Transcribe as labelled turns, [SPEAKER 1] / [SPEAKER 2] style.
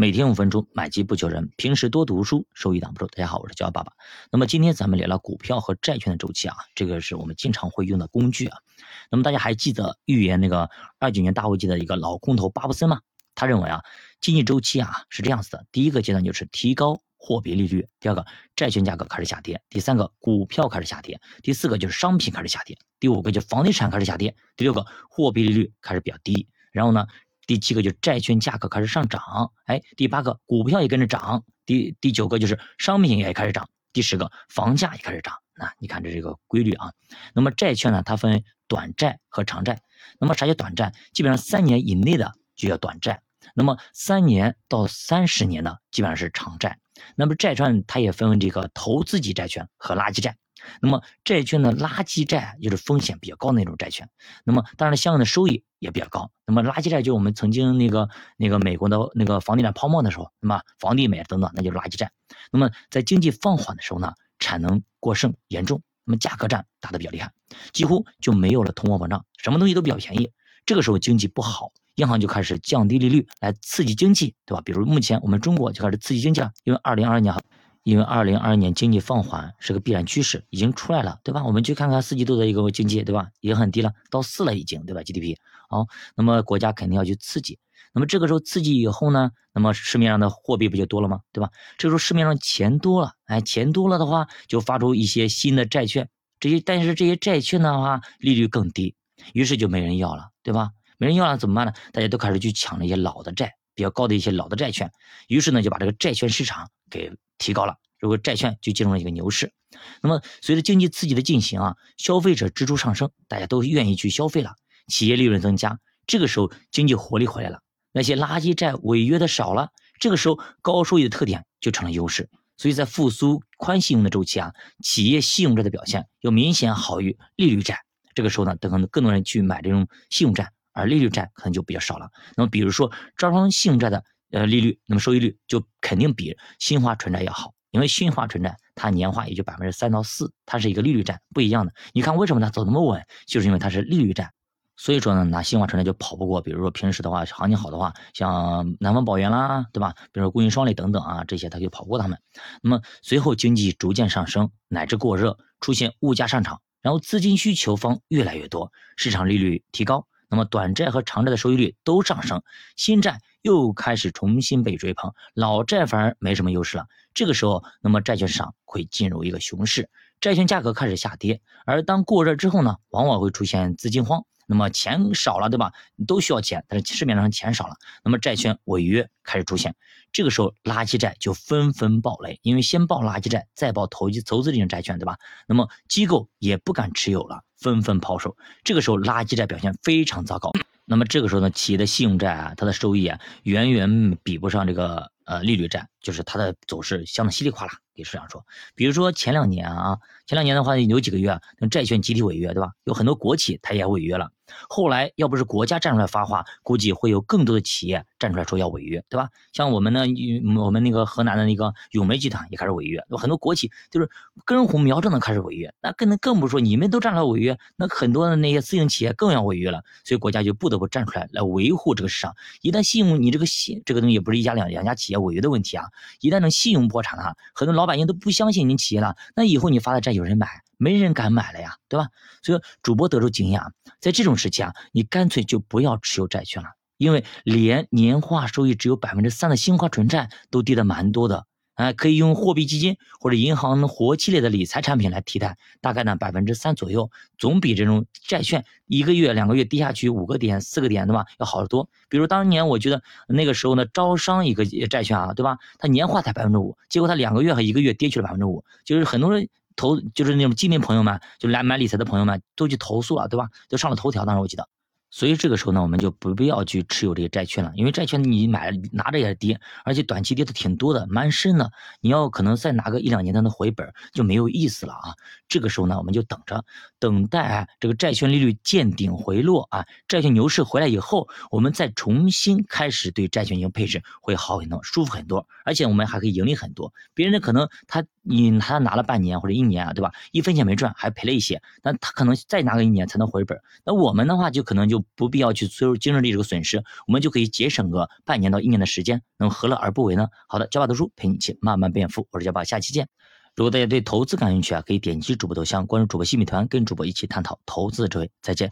[SPEAKER 1] 每天五分钟，买基不求人。平时多读书，收益挡不住。大家好，我是焦爸爸。那么今天咱们聊聊股票和债券的周期啊，这个是我们经常会用的工具啊。那么大家还记得预言那个二九年大危机的一个老空头巴布森吗？他认为啊，经济周期啊是这样子的：第一个阶段就是提高货币利率，第二个债券价格开始下跌，第三个股票开始下跌，第四个就是商品开始下跌，第五个就房地产开始下跌，第六个货币利率开始比较低，然后呢？第七个就是债券价格开始上涨，哎，第八个股票也跟着涨，第第九个就是商品也开始涨，第十个房价也开始涨。那你看这是一个规律啊。那么债券呢，它分短债和长债。那么啥叫短债？基本上三年以内的就叫短债。那么三年到三十年的基本上是长债。那么债券它也分为这个投资级债券和垃圾债。那么债券的垃圾债就是风险比较高的那种债券，那么当然相应的收益也比较高。那么垃圾债就是我们曾经那个那个美国的那个房地产泡沫的时候，那么房地美等等，那就是垃圾债。那么在经济放缓的时候呢，产能过剩严重，那么价格战打得比较厉害，几乎就没有了通货膨胀，什么东西都比较便宜。这个时候经济不好，银行就开始降低利率来刺激经济，对吧？比如目前我们中国就开始刺激经济了，因为二零二二年。因为二零二二年经济放缓是个必然趋势，已经出来了，对吧？我们去看看四季度的一个经济，对吧？也很低了，到四了已经，对吧？GDP 好，那么国家肯定要去刺激。那么这个时候刺激以后呢，那么市面上的货币不就多了吗？对吧？这时候市面上钱多了，哎，钱多了的话，就发出一些新的债券，这些但是这些债券的话利率更低，于是就没人要了，对吧？没人要了怎么办呢？大家都开始去抢那些老的债，比较高的一些老的债券，于是呢就把这个债券市场给。提高了，如果债券就进入了一个牛市。那么随着经济刺激的进行啊，消费者支出上升，大家都愿意去消费了，企业利润增加，这个时候经济活力回来了，那些垃圾债违约的少了，这个时候高收益的特点就成了优势。所以在复苏宽信用的周期啊，企业信用债的表现又明显好于利率债。这个时候呢，可能更多人去买这种信用债，而利率债可能就比较少了。那么比如说招商信用债的。呃，利率那么收益率就肯定比新华纯债要好，因为新华纯债它年化也就百分之三到四，它是一个利率债，不一样的。你看为什么它走那么稳，就是因为它是利率债。所以说呢，拿新华纯债就跑不过，比如说平时的话，行情好的话，像南方宝源啦，对吧？比如说工银双类等等啊，这些它就跑不过他们。那么随后经济逐渐上升，乃至过热，出现物价上涨，然后资金需求方越来越多，市场利率提高。那么短债和长债的收益率都上升，新债又开始重新被追捧，老债反而没什么优势了。这个时候，那么债券市场会进入一个熊市，债券价格开始下跌。而当过热之后呢，往往会出现资金荒。那么钱少了，对吧？你都需要钱，但是市面上钱少了，那么债券违约开始出现。这个时候，垃圾债就纷纷爆雷，因为先爆垃圾债，再爆投机投资这种债券，对吧？那么机构也不敢持有了，纷纷抛售。这个时候，垃圾债表现非常糟糕。那么这个时候呢，企业的信用债啊，它的收益啊，远远比不上这个呃利率债，就是它的走势相当稀里哗啦。给市场说，比如说前两年啊，前两年的话有几个月，那债券集体违约，对吧？有很多国企它也违约了。后来要不是国家站出来发话，估计会有更多的企业站出来说要违约，对吧？像我们呢，我们那个河南的那个永煤集团也开始违约，有很多国企就是根红苗正的开始违约。那更更不说你们都站出来违约，那很多的那些私营企业更要违约了。所以国家就不得不站出来来维护这个市场。一旦信用你这个信这个东西不是一家两两家企业违约的问题啊，一旦能信用破产了，很多老。百姓都不相信你企业了，那以后你发的债有人买，没人敢买了呀，对吧？所以主播得出经验啊，在这种时期啊，你干脆就不要持有债券了，因为连年化收益只有百分之三的新华纯债都跌得蛮多的。哎，可以用货币基金或者银行活期类的理财产品来替代，大概呢百分之三左右，总比这种债券一个月、两个月跌下去五个点、四个点，对吧？要好得多。比如当年我觉得那个时候呢，招商一个债券啊，对吧？它年化才百分之五，结果它两个月和一个月跌去了百分之五，就是很多人投，就是那种基民朋友们，就来买理财的朋友们都去投诉了，对吧？都上了头条，当时我记得。所以这个时候呢，我们就不必要去持有这些债券了，因为债券你买拿着也是跌，而且短期跌的挺多的，蛮深的。你要可能再拿个一两年才能回本，就没有意思了啊。这个时候呢，我们就等着，等待啊这个债券利率见顶回落啊，债券牛市回来以后，我们再重新开始对债券进行配置，会好很多，舒服很多，而且我们还可以盈利很多。别人可能他你他拿了半年或者一年啊，对吧？一分钱没赚，还赔了一些，那他可能再拿个一年才能回本。那我们的话就可能就。不必要去催入精神力这个损失，我们就可以节省个半年到一年的时间，能何乐而不为呢？好的，教爸读书陪你一起慢慢变富，我是教爸，下期见。如果大家对投资感兴趣啊，可以点击主播头像关注主播新米团，跟主播一起探讨投资的智慧。再见。